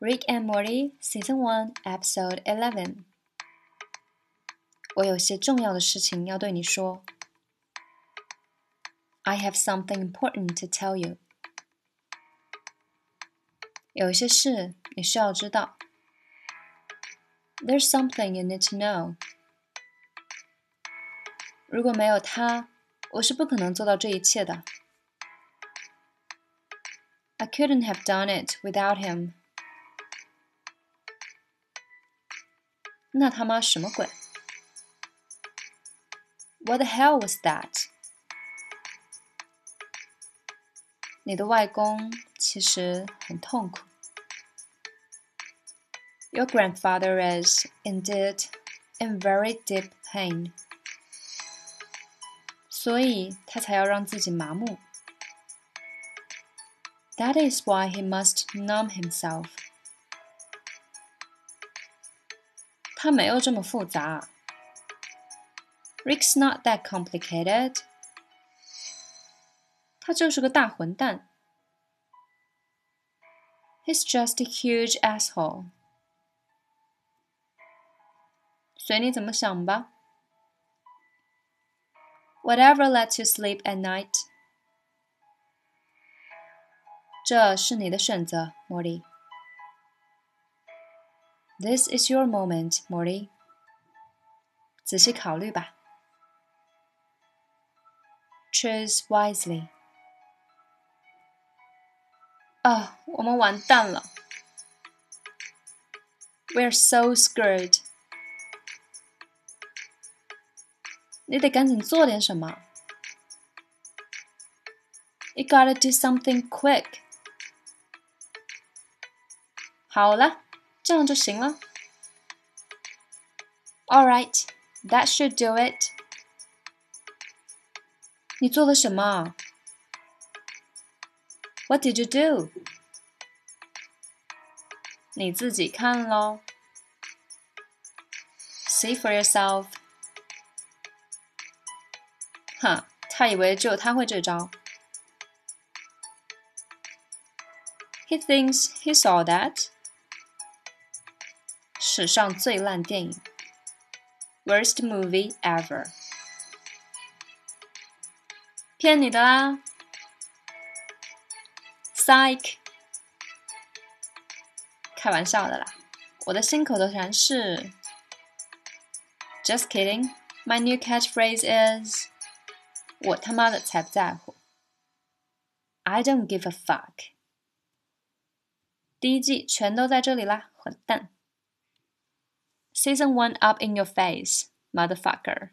Rick and Morty Season One Episode Eleven。我有些重要的事情要对你说。I have something important to tell you。有一些事你需要知道。There's something you need to know。如果没有他，我是不可能做到这一切的。I couldn't have done it without him. 那他妈什么鬼？What the hell was that？你的外公其实很痛苦。Your grandfather is indeed in very deep pain. 所以他才要让自己麻木。that is why he must numb himself. 他没有这么复杂。Rick's not that complicated. 他就是个大混蛋。He's just a huge asshole. 随你怎么想吧。Whatever lets you sleep at night. 这是你的选择，莫莉。 This is your moment, Morty. 仔细考虑吧。Choose wisely. 啊，我们完蛋了。We're so screwed. 你得赶紧做点什么。You gotta do something quick. 好了， 这样就行了。All right, that should do it. 你做了什么？What did you do? 你自己看喽。See for yourself. 哼，他以为只有他会这招。He thinks he saw that. 史上最烂电影，Worst movie ever。骗你的啦，Psych。开玩笑的啦，我的新口头禅是，Just kidding。My new catchphrase is，我他妈的才不在乎，I don't give a fuck。第一季全都在这里啦，混蛋。 Season 1 up in your face, motherfucker.